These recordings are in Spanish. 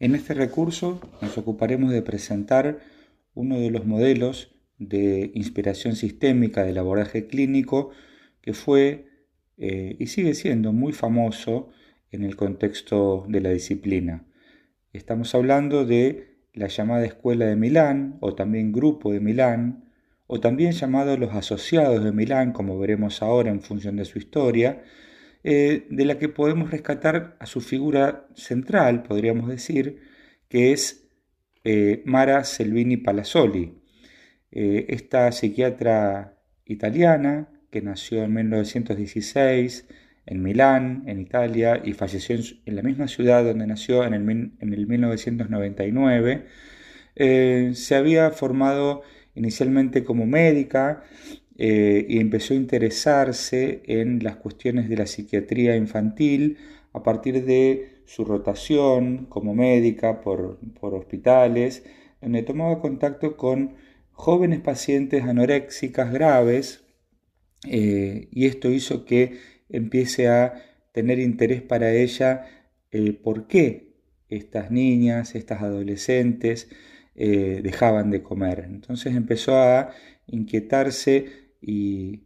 En este recurso nos ocuparemos de presentar uno de los modelos de inspiración sistémica del abordaje clínico que fue eh, y sigue siendo muy famoso en el contexto de la disciplina. Estamos hablando de la llamada Escuela de Milán o también Grupo de Milán o también llamado los Asociados de Milán, como veremos ahora en función de su historia, eh, de la que podemos rescatar a su figura central, podríamos decir, que es eh, Mara Selvini Palazzoli. Eh, esta psiquiatra italiana que nació en 1916 en Milán, en Italia, y falleció en, la misma ciudad donde nació en el, en el 1999, se había formado inicialmente como médica eh, y empezó a interesarse en las cuestiones de la psiquiatría infantil a partir de su rotación como médica por, hospitales, donde tomaba contacto con jóvenes pacientes anoréxicas graves eh, y esto hizo que empiece a tener interés para ella eh, por qué estas niñas, estas adolescentes dejaban de comer. Entonces empezó a inquietarse y,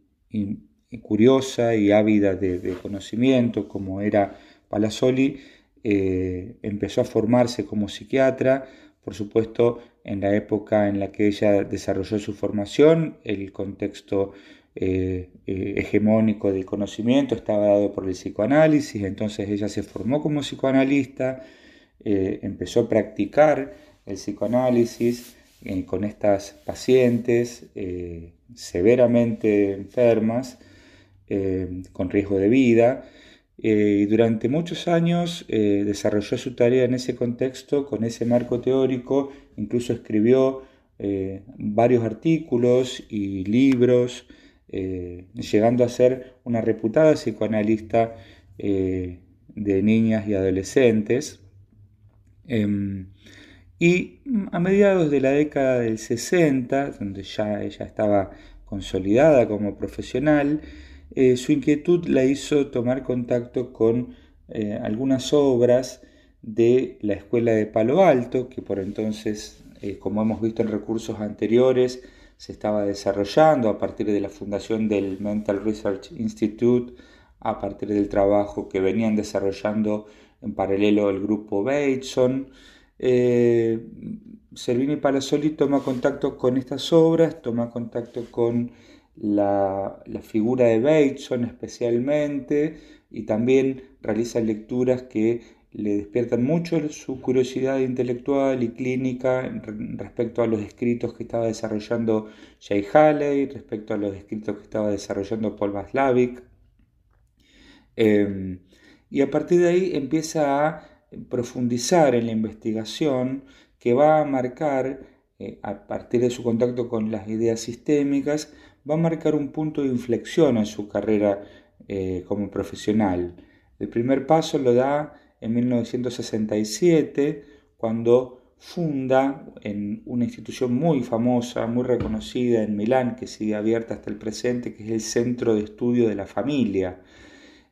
curiosa y ávida de, conocimiento como era Palazzoli, eh, empezó a formarse como psiquiatra, por supuesto en la época en la que ella desarrolló su formación, el contexto eh, eh, hegemónico del conocimiento estaba dado por el psicoanálisis, entonces ella se formó como psicoanalista, empezó a practicar el psicoanálisis, con estas pacientes severamente enfermas, eh, con riesgo de vida, y durante muchos años desarrolló su tarea en ese contexto, con ese marco teórico, incluso escribió varios artículos y libros, llegando a ser una reputada psicoanalista de niñas y adolescentes. Y a mediados de la década del 60, donde ya ella estaba consolidada como profesional, eh, su inquietud la hizo tomar contacto con eh, algunas obras de la Escuela de Palo Alto, que por entonces, eh, como hemos visto en recursos anteriores, se estaba desarrollando a partir de la fundación del Mental Research Institute, a partir del trabajo que venían desarrollando en paralelo el grupo Bateson, eh, Servini Palazzoli toma contacto con estas obras, toma contacto con la, figura de Bateson especialmente y también realiza lecturas que le despiertan mucho su curiosidad intelectual y clínica respecto a los escritos que estaba desarrollando Jay Haley, respecto a los escritos que estaba desarrollando Paul Maslavik. Eh, y a partir de ahí empieza a profundizar en la investigación que va a marcar, eh, a partir de su contacto con las ideas sistémicas, va a marcar un punto de inflexión en su carrera eh, como profesional. El primer paso lo da en 1967, cuando funda en una institución muy famosa, muy reconocida en Milán, que sigue abierta hasta el presente, que es el Centro de Estudio de la Familia.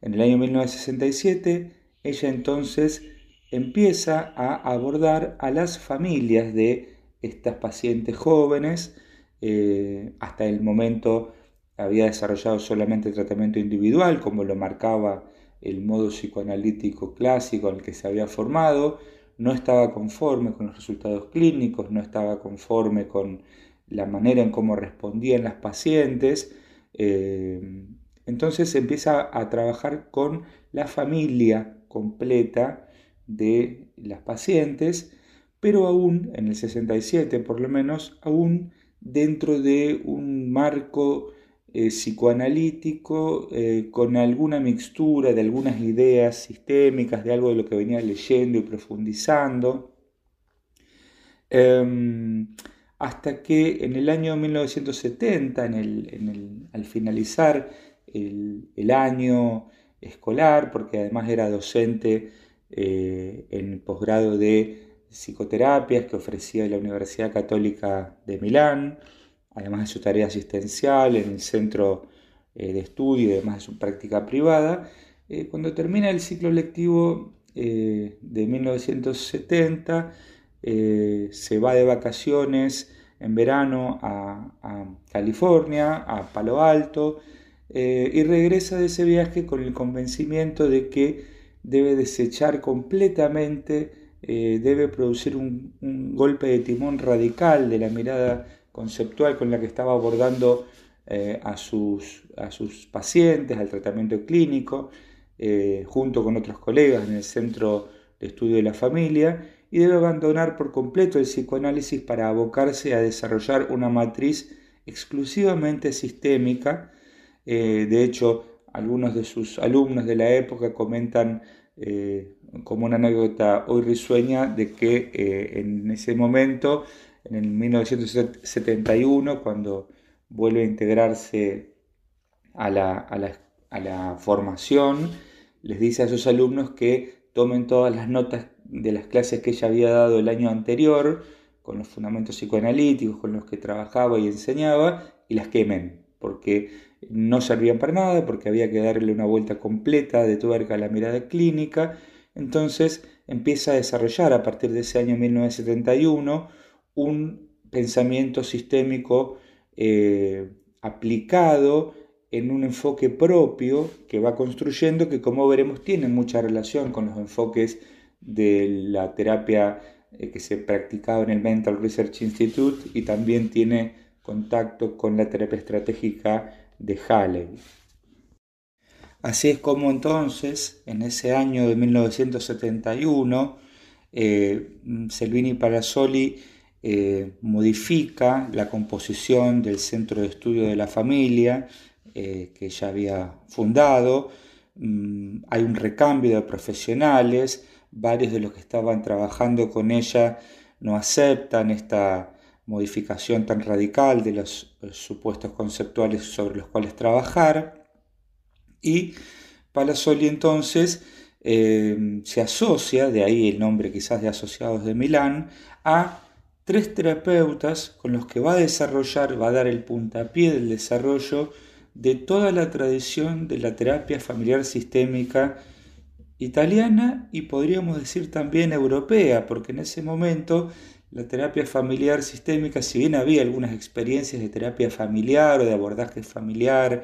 En el año 1967, ella entonces empieza a abordar a las familias de estas pacientes jóvenes. Eh, hasta el momento había desarrollado solamente tratamiento individual, como lo marcaba el modo psicoanalítico clásico en el que se había formado. No estaba conforme con los resultados clínicos, no estaba conforme con la manera en cómo respondían las pacientes. Eh, entonces empieza a trabajar con la familia completa de las pacientes, pero aún en el 67 por lo menos, aún dentro de un marco eh, psicoanalítico eh, con alguna mixtura de algunas ideas sistémicas, de algo de lo que venía leyendo y profundizando, em, hasta que en el año 1970, al finalizar el, el año escolar, porque además era docente eh, en posgrado de psicoterapias que ofrecía la Universidad Católica de Milán, además de su tarea asistencial en el centro eh, de estudio y además de su práctica privada. Eh, cuando termina el ciclo lectivo de 1970 se va de vacaciones en verano a, California, a Palo Alto, y regresa de ese viaje con el convencimiento de que debe desechar completamente, debe producir un, golpe de timón radical de la mirada conceptual con la que estaba abordando eh, a, sus, a, sus, pacientes, al tratamiento clínico, eh, junto con otros colegas en el Centro de Estudio de la Familia, y debe abandonar por completo el psicoanálisis para abocarse a desarrollar una matriz exclusivamente sistémica. Eh, de hecho, algunos de sus alumnos de la época comentan como una anécdota hoy risueña de que en ese momento, en el 1971, cuando vuelve a integrarse a la, formación, les dice a sus alumnos que tomen todas las notas de las clases que ella había dado el año anterior, con los fundamentos psicoanalíticos con los que trabajaba y enseñaba, y las quemen, porque no servían para nada, porque había que darle una vuelta completa de tuerca a la mirada clínica. Entonces empieza a desarrollar a partir de ese año 1971 un pensamiento sistémico eh, aplicado en un enfoque propio que va construyendo, que como veremos tiene mucha relación con los enfoques de la terapia eh, que se practicaba en el Mental Research Institute y también tiene contacto con la terapia estratégica de Halley. Así es como entonces, en ese año de 1971, eh, Selvini Parasoli eh, modifica la composición del Centro de Estudio de la Familia eh, que ya había fundado. Mm, hay un recambio de profesionales, varios de los que estaban trabajando con ella no aceptan esta modificación tan radical de los, supuestos conceptuales sobre los cuales trabajar. Y Palazzoli entonces eh, se asocia, de ahí el nombre quizás de Asociados de Milán, a tres terapeutas con los que va a desarrollar, va a dar el puntapié del desarrollo de toda la tradición de la terapia familiar sistémica italiana y podríamos decir también europea, porque en ese momento la terapia familiar sistémica, si bien había algunas experiencias de terapia familiar o de abordaje familiar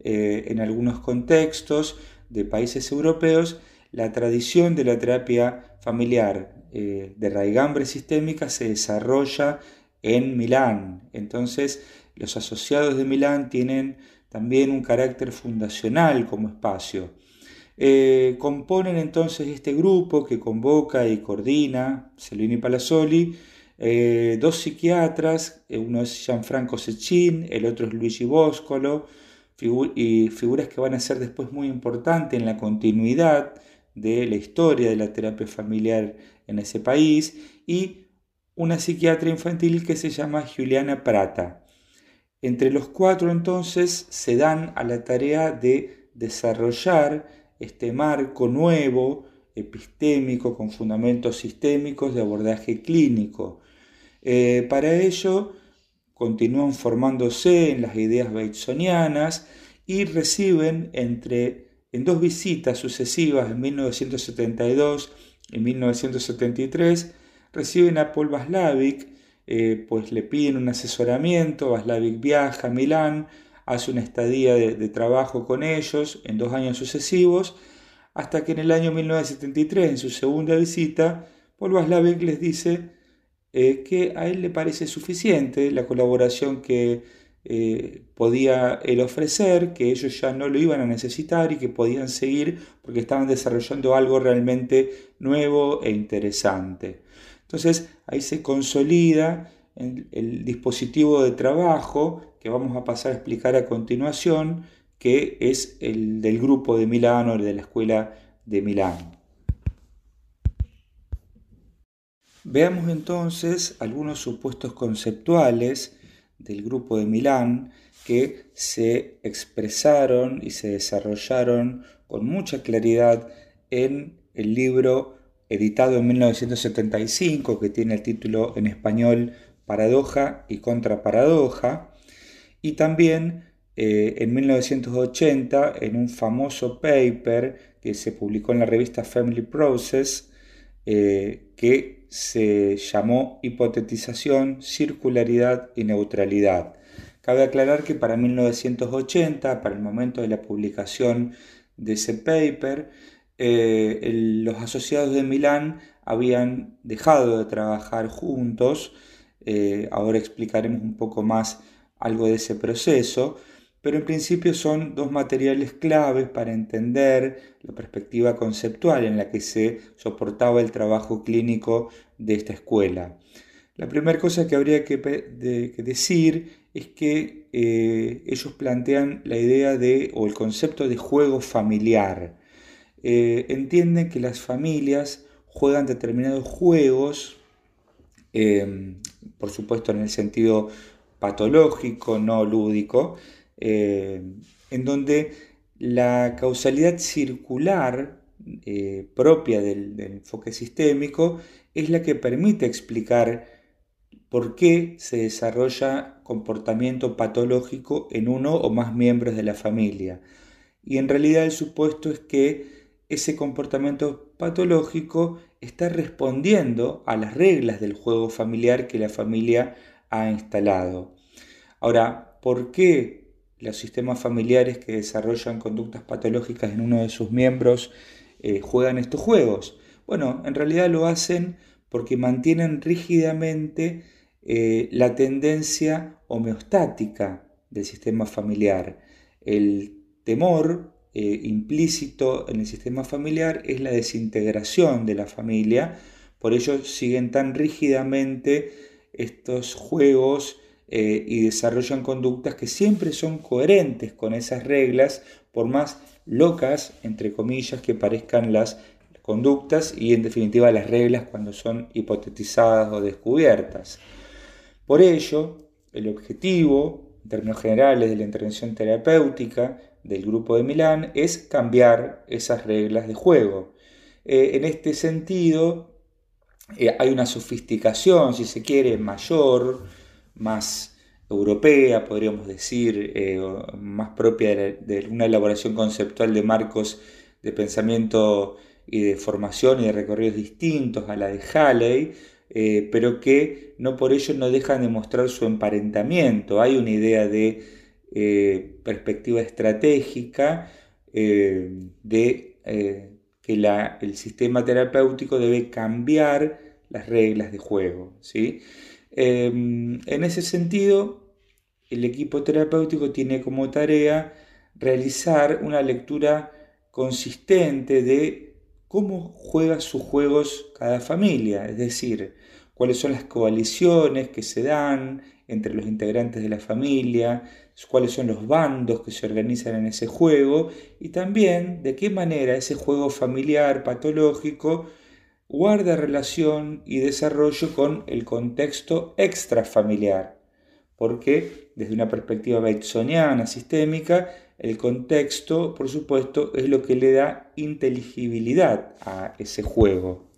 eh, en algunos contextos de países europeos, la tradición de la terapia familiar eh, de raigambre sistémica se desarrolla en Milán. Entonces, los asociados de Milán tienen también un carácter fundacional como espacio. Eh, componen entonces este grupo que convoca y coordina Selvini Palazzoli, eh, dos psiquiatras, uno es Gianfranco Secchin, el otro es Luigi Boscolo, y figuras que van a ser después muy importantes en la continuidad de la historia de la terapia familiar en ese país y una psiquiatra infantil que se llama Juliana Prata. Entre los cuatro entonces se dan a la tarea de desarrollar este marco nuevo, epistémico, con fundamentos sistémicos de abordaje clínico. Eh, para ello continúan formándose en las ideas batesonianas y reciben entre, en dos visitas sucesivas en 1972 en 1973 reciben a Paul Vaslavic, eh, pues le piden un asesoramiento, Vaslavic viaja a Milán, hace una estadía de, trabajo con ellos en dos años sucesivos, hasta que en el año 1973, en su segunda visita, Paul Vaslavic les dice eh, que a él le parece suficiente la colaboración que eh, podía él ofrecer, que ellos ya no lo iban a necesitar y que podían seguir porque estaban desarrollando algo realmente nuevo e interesante. Entonces ahí se consolida el, dispositivo de trabajo que vamos a pasar a explicar a continuación, que es el del grupo de Milán o el de la escuela de Milán. Veamos entonces algunos supuestos conceptuales del grupo de Milán que se expresaron y se desarrollaron con mucha claridad en el libro editado en 1975 que tiene el título en español Paradoja y Contraparadoja y también eh, en 1980 en un famoso paper que se publicó en la revista Family Process eh, que se llamó Hipotetización, Circularidad y Neutralidad. Cabe aclarar que para 1980, para el momento de la publicación de ese paper, eh, los asociados de Milán habían dejado de trabajar juntos. Ahora explicaremos un poco más algo de ese proceso, pero en principio son dos materiales claves para entender la perspectiva conceptual en la que se soportaba el trabajo clínico de esta escuela. La primera cosa que habría que, decir es que eh, ellos plantean la idea de, o el concepto de juego familiar. Eh, entienden que las familias juegan determinados juegos, eh, por supuesto en el sentido patológico, no lúdico, eh, en donde la causalidad circular eh, propia del, enfoque sistémico es la que permite explicar por qué se desarrolla comportamiento patológico en uno o más miembros de la familia. Y en realidad el supuesto es que ese comportamiento patológico está respondiendo a las reglas del juego familiar que la familia ha instalado. Ahora, ¿por qué los sistemas familiares que desarrollan conductas patológicas en uno de sus miembros eh, juegan estos juegos? Bueno, en realidad lo hacen porque mantienen rígidamente eh, la tendencia homeostática del sistema familiar. El temor eh, implícito en el sistema familiar es la desintegración de la familia, por ello siguen tan rígidamente estos juegos eh, y desarrollan conductas que siempre son coherentes con esas reglas, por más locas, entre comillas, que parezcan las conductas y en definitiva las reglas cuando son hipotetizadas o descubiertas. Por ello, el objetivo, en términos generales, de la intervención terapéutica del grupo de Milán es cambiar esas reglas de juego. Eh, en este sentido, eh, hay una sofisticación, si se quiere, mayor, más europea, podríamos decir, eh, más propia de, una elaboración conceptual de marcos de pensamiento y de formación y de recorridos distintos a la de Halley, pero que no por ello no dejan de mostrar su emparentamiento. Hay una idea de eh, perspectiva estratégica de que el sistema terapéutico debe cambiar las reglas de juego. ¿sí? Em, en ese sentido, el equipo terapéutico tiene como tarea realizar una lectura consistente de cómo juega sus juegos cada familia, es decir, cuáles son las coaliciones que se dan entre los integrantes de la familia, cuáles son los bandos que se organizan en ese juego y también de qué manera ese juego familiar patológico guarda relación y desarrollo con el contexto extrafamiliar, porque desde una perspectiva batesoniana sistémica, el contexto, por supuesto, es lo que le da inteligibilidad a ese juego.